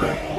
Bye.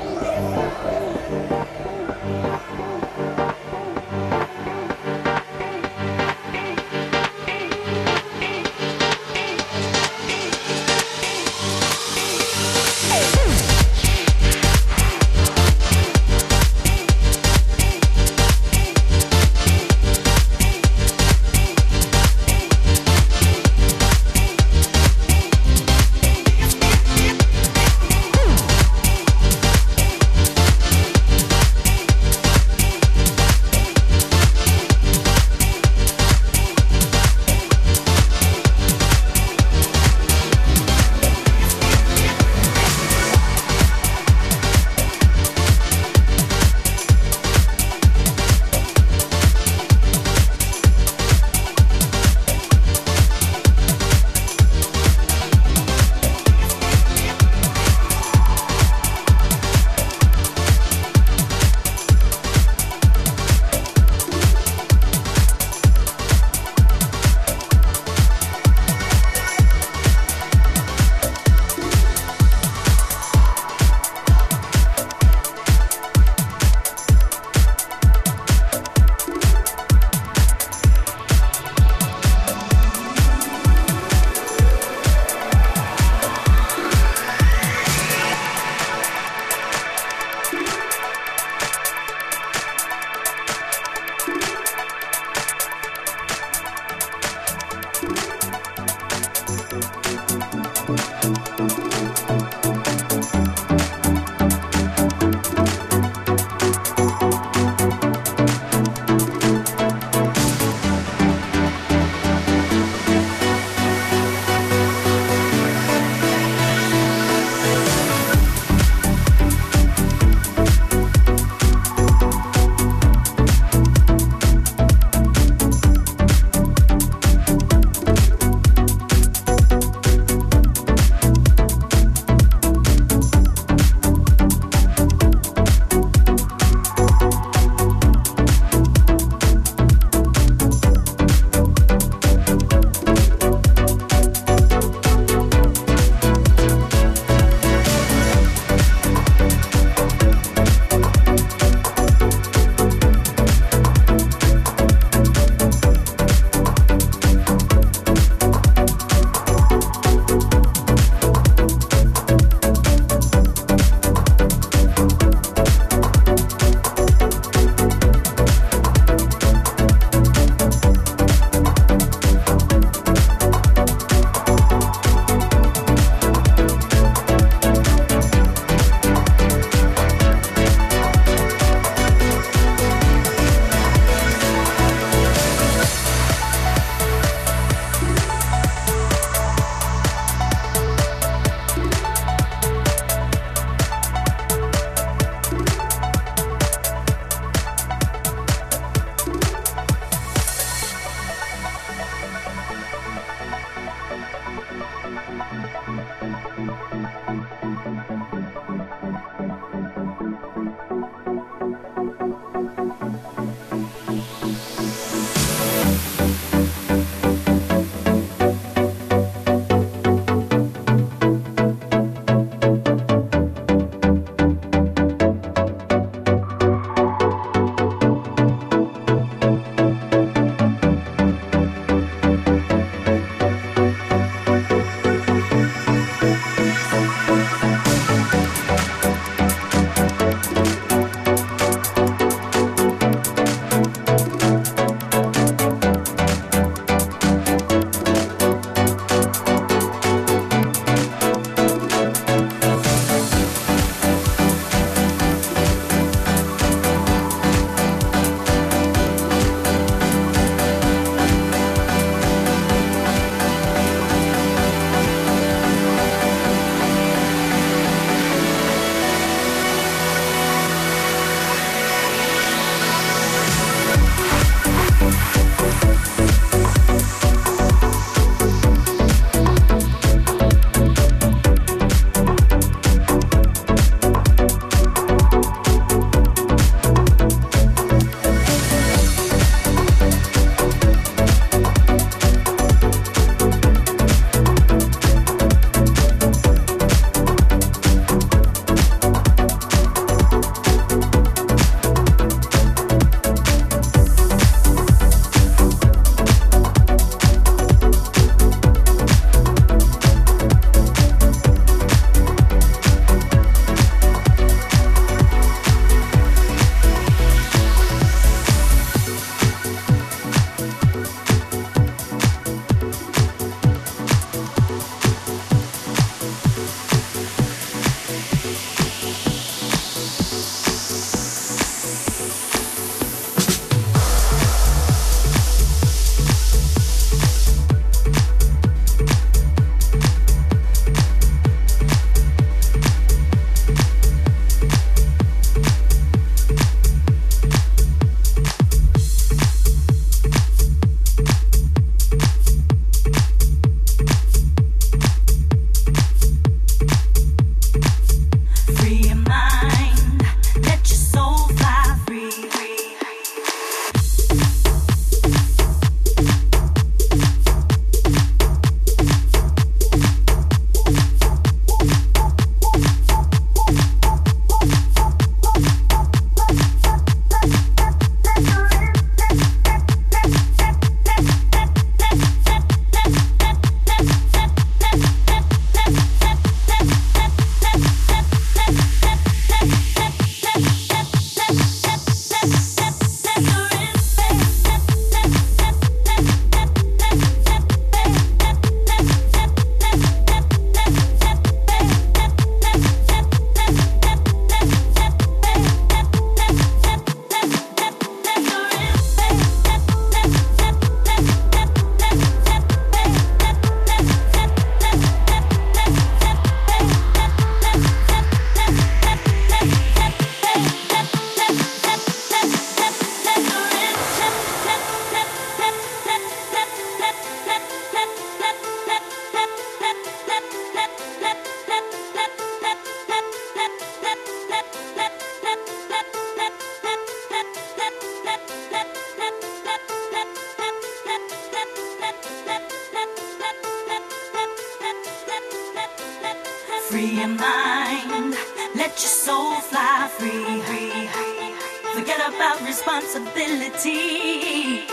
About responsibility.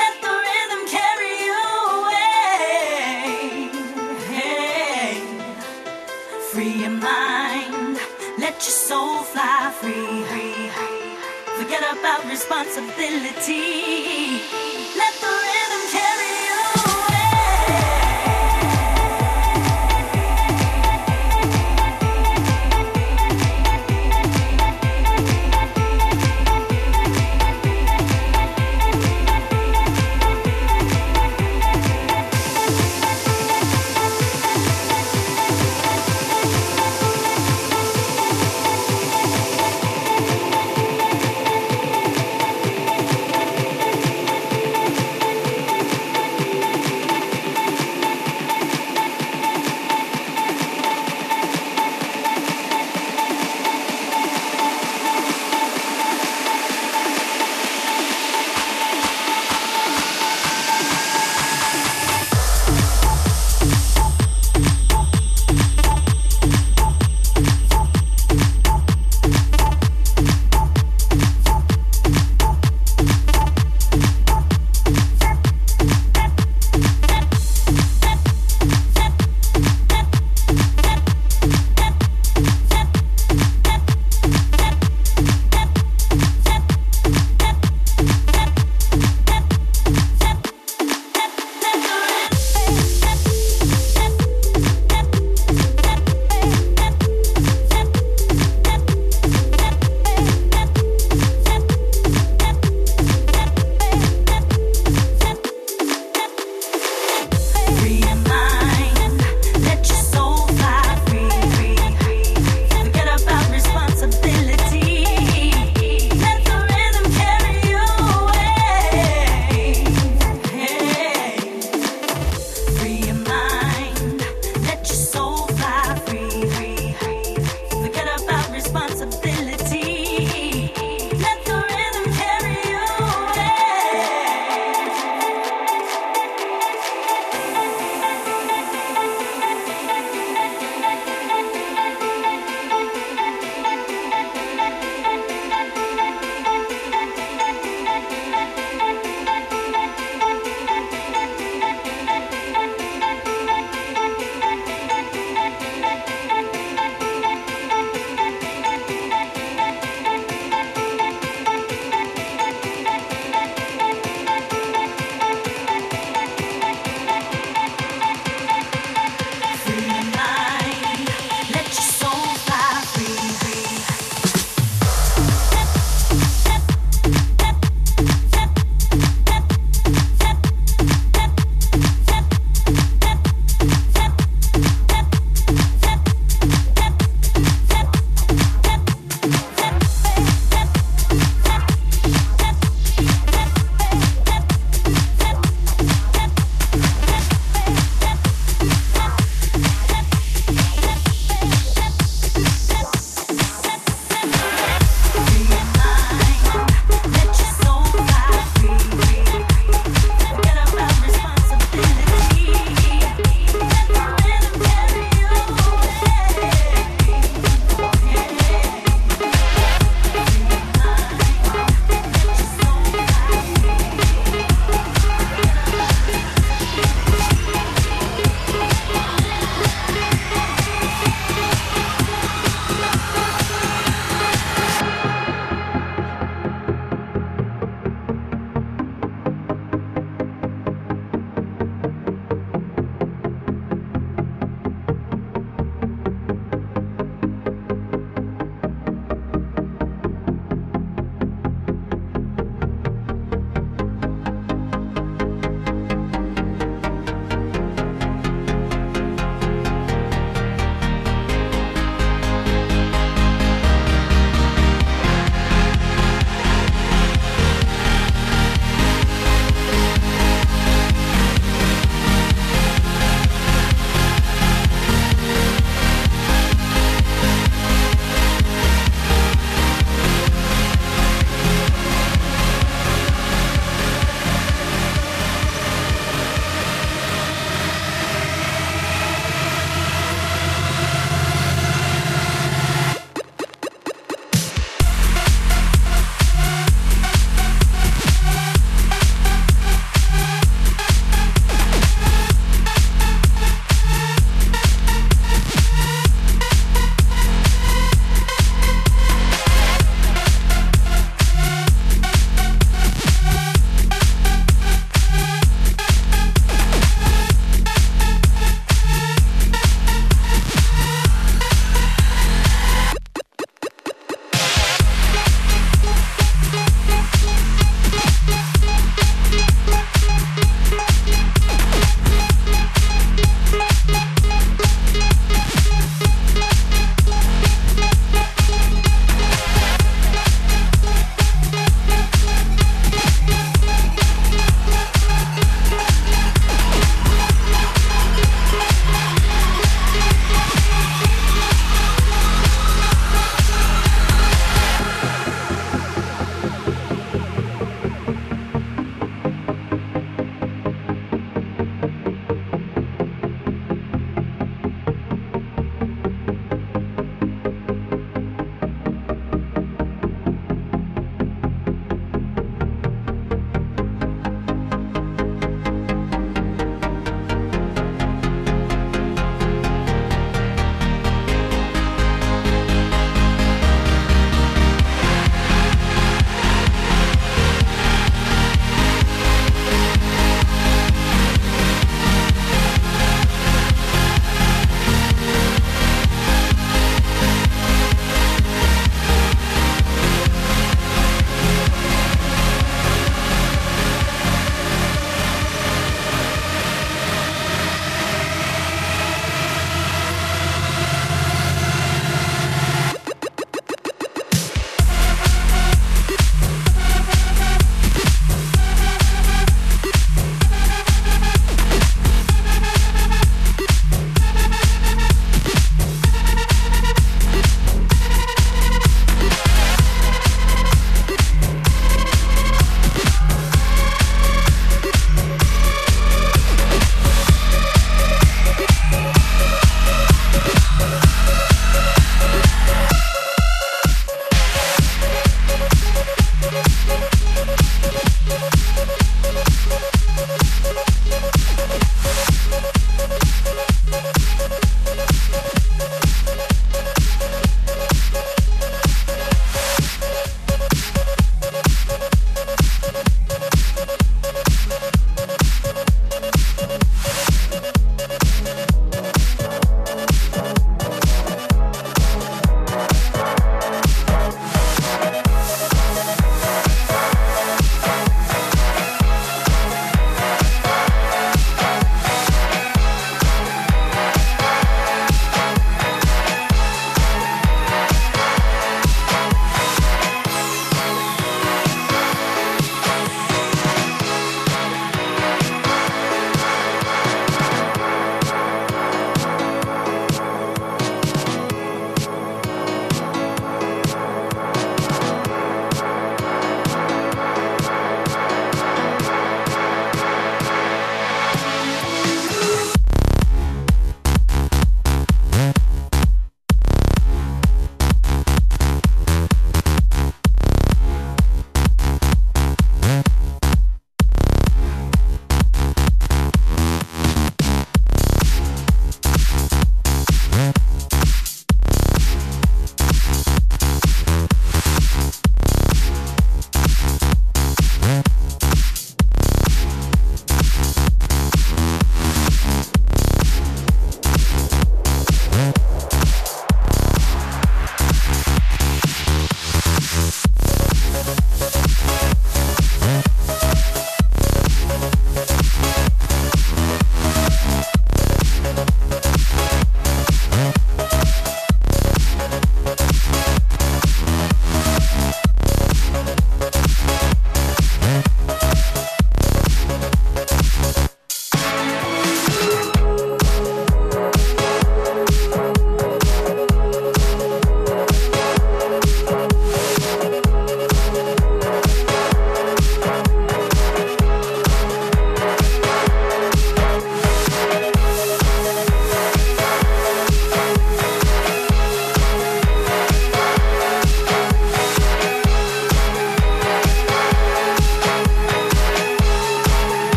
Let the rhythm carry you away. Hey. Free your mind. Let your soul fly free. Forget about responsibility.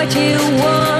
what you want.